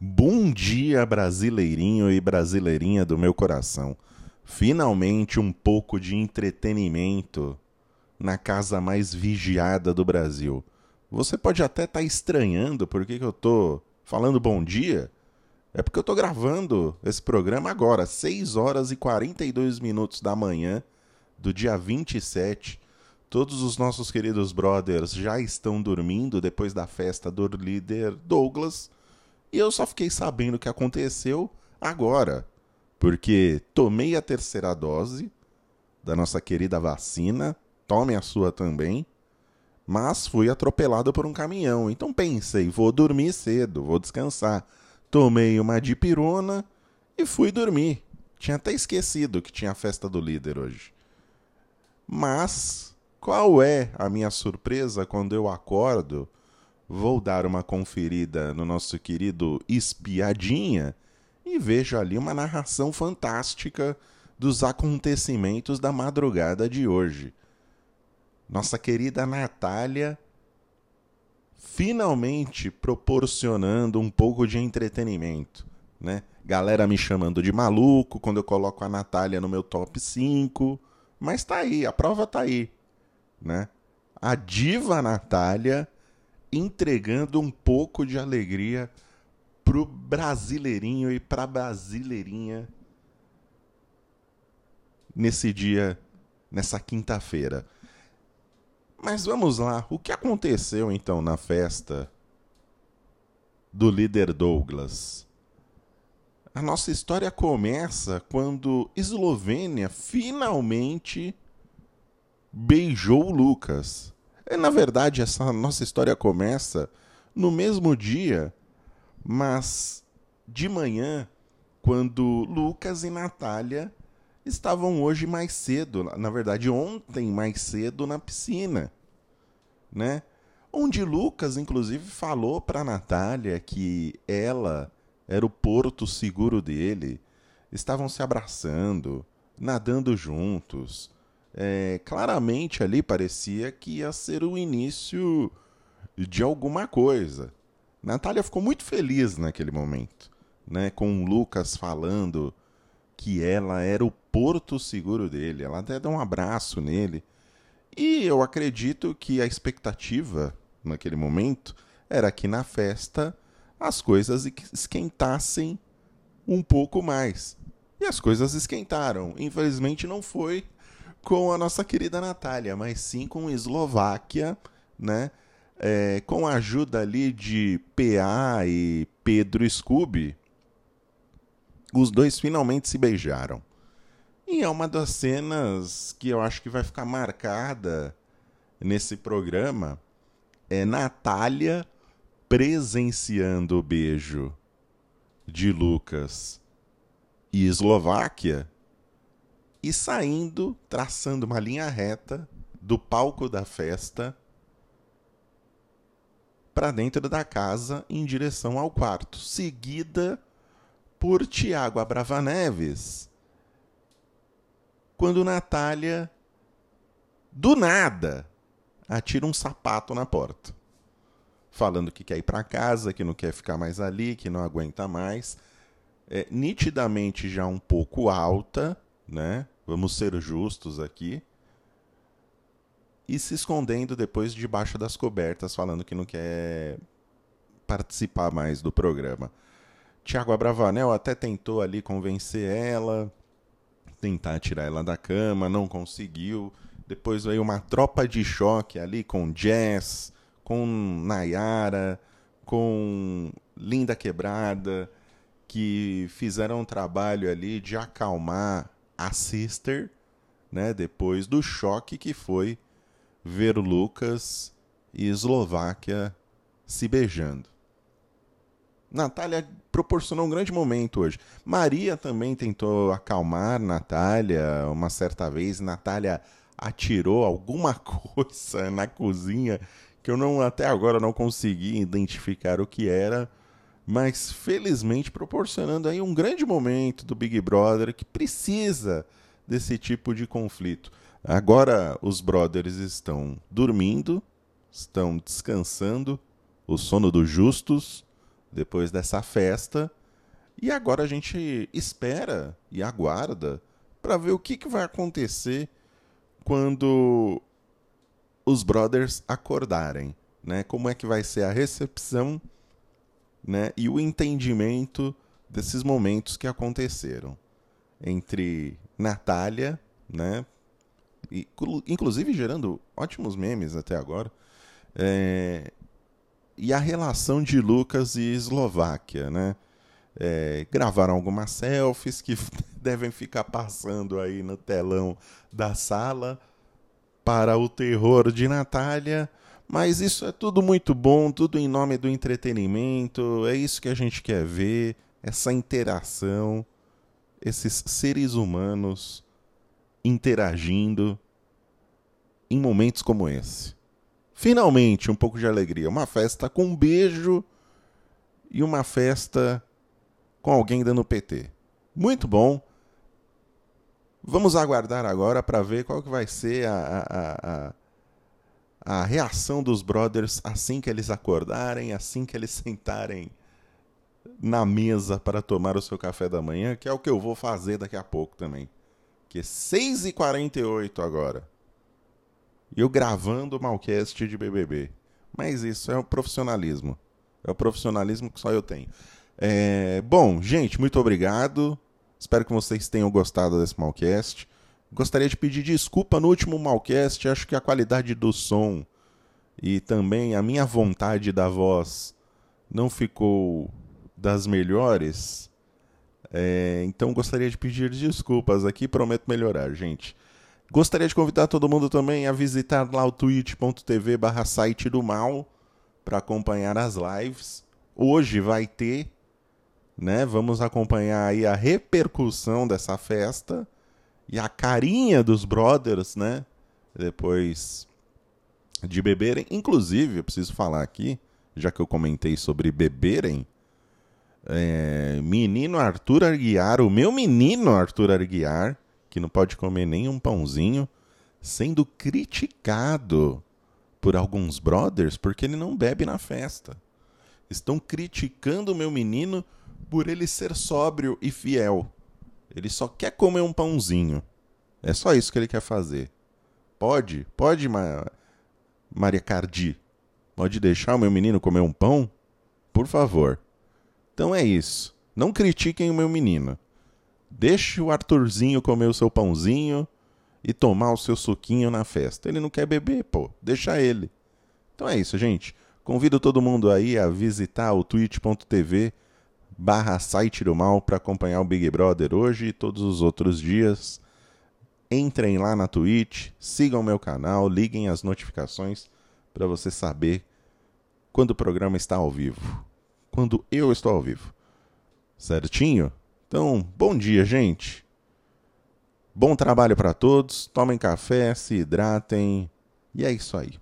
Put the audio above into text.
Bom dia, brasileirinho e brasileirinha do meu coração. Finalmente um pouco de entretenimento na casa mais vigiada do Brasil. Você pode até estar tá estranhando por que, que eu tô falando bom dia. É porque eu tô gravando esse programa agora, 6 horas e 42 minutos da manhã do dia 27. Todos os nossos queridos brothers já estão dormindo depois da festa do líder Douglas. E eu só fiquei sabendo o que aconteceu agora, porque tomei a terceira dose da nossa querida vacina, tome a sua também, mas fui atropelado por um caminhão. Então pensei, vou dormir cedo, vou descansar. Tomei uma dipirona e fui dormir. Tinha até esquecido que tinha a festa do líder hoje. Mas qual é a minha surpresa quando eu acordo vou dar uma conferida no nosso querido Espiadinha e vejo ali uma narração fantástica dos acontecimentos da madrugada de hoje. Nossa querida Natália finalmente proporcionando um pouco de entretenimento, né? Galera me chamando de maluco quando eu coloco a Natália no meu top 5, mas tá aí, a prova tá aí, né? A diva Natália entregando um pouco de alegria pro brasileirinho e pra brasileirinha nesse dia, nessa quinta-feira. Mas vamos lá, o que aconteceu então na festa do líder Douglas? A nossa história começa quando Eslovênia finalmente beijou Lucas. E, na verdade, essa nossa história começa no mesmo dia, mas de manhã, quando Lucas e Natália estavam hoje mais cedo, na verdade ontem mais cedo na piscina, né? Onde Lucas inclusive falou para Natália que ela era o porto seguro dele. Estavam se abraçando, nadando juntos, é, claramente ali parecia que ia ser o início de alguma coisa. Natália ficou muito feliz naquele momento, né, com o Lucas falando que ela era o porto seguro dele. Ela até deu um abraço nele. E eu acredito que a expectativa naquele momento era que na festa as coisas esquentassem um pouco mais. E as coisas esquentaram. Infelizmente não foi com a nossa querida Natália, mas sim com Eslováquia, né? É, com a ajuda ali de PA e Pedro Scooby, os dois finalmente se beijaram. E é uma das cenas que eu acho que vai ficar marcada nesse programa. É Natália presenciando o beijo de Lucas e Eslováquia e saindo, traçando uma linha reta do palco da festa para dentro da casa em direção ao quarto, seguida por Tiago Abravaneves. Quando Natália, do nada, atira um sapato na porta, falando que quer ir para casa, que não quer ficar mais ali, que não aguenta mais. É, nitidamente já um pouco alta, né? Vamos ser justos aqui. E se escondendo depois debaixo das cobertas, falando que não quer participar mais do programa. Tiago Abravanel até tentou ali convencer ela, tentar tirar ela da cama, não conseguiu. Depois veio uma tropa de choque ali com Jess, com Nayara, com Linda Quebrada, que fizeram um trabalho ali de acalmar a Sister, né, depois do choque que foi ver Lucas e Eslováquia se beijando. Natália proporcionou um grande momento hoje. Maria também tentou acalmar Natália uma certa vez. Natália atirou alguma coisa na cozinha que eu não até agora não consegui identificar o que era mas felizmente proporcionando aí um grande momento do Big Brother que precisa desse tipo de conflito. Agora os brothers estão dormindo, estão descansando, o sono dos justos, depois dessa festa. E agora a gente espera e aguarda para ver o que, que vai acontecer quando os brothers acordarem, né? Como é que vai ser a recepção, né? E o entendimento desses momentos que aconteceram entre Natália, né? E, inclusive gerando ótimos memes até agora, é, e a relação de Lucas e Eslováquia, né? É, gravaram algumas selfies que devem ficar passando aí no telão da sala para o terror de Natália. Mas isso é tudo muito bom, tudo em nome do entretenimento. É isso que a gente quer ver, essa interação, esses seres humanos interagindo em momentos como esse. Finalmente, um pouco de alegria. Uma festa com um beijo e uma festa com alguém dando PT. Muito bom. Vamos aguardar agora para ver qual que vai ser a, a, a, a, reação dos brothers assim que eles acordarem, assim que eles sentarem na mesa para tomar o seu café da manhã, que é o que eu vou fazer daqui a pouco também. Que é 6h48 agora. E eu gravando o Malcast de BBB. Mas isso é o profissionalismo. É o profissionalismo que só eu tenho. É... Bom, gente, muito obrigado. Espero que vocês tenham gostado desse Malcast. Gostaria de pedir desculpa no último Malcast. Acho que a qualidade do som e também a minha vontade da voz não ficou das melhores. É, então gostaria de pedir desculpas aqui, prometo melhorar, gente. Gostaria de convidar todo mundo também a visitar lá o twitch.tv barra site do mal para acompanhar as lives. Hoje vai ter né? Vamos acompanhar aí a repercussão dessa festa e a carinha dos brothers, né? Depois de beberem. Inclusive, eu preciso falar aqui, já que eu comentei sobre beberem, é, menino Arthur Arguiar, o meu menino Arthur Arguiar, que não pode comer nenhum pãozinho, sendo criticado por alguns brothers porque ele não bebe na festa. Estão criticando o meu menino por ele ser sóbrio e fiel. Ele só quer comer um pãozinho. É só isso que ele quer fazer. Pode? Pode, Ma... Maria Cardi? Pode deixar o meu menino comer um pão? Por favor. Então é isso. Não critiquem o meu menino. Deixe o Arthurzinho comer o seu pãozinho e tomar o seu suquinho na festa. Ele não quer beber, pô. Deixa ele. Então é isso, gente. Convido todo mundo aí a visitar o twitch.tv barra site do mal para acompanhar o Big Brother hoje e todos os outros dias. Entrem lá na Twitch, sigam meu canal, liguem as notificações para você saber quando o programa está ao vivo. Quando eu estou ao vivo. Certinho? Então, bom dia, gente. Bom trabalho para todos. Tomem café, se hidratem. E é isso aí.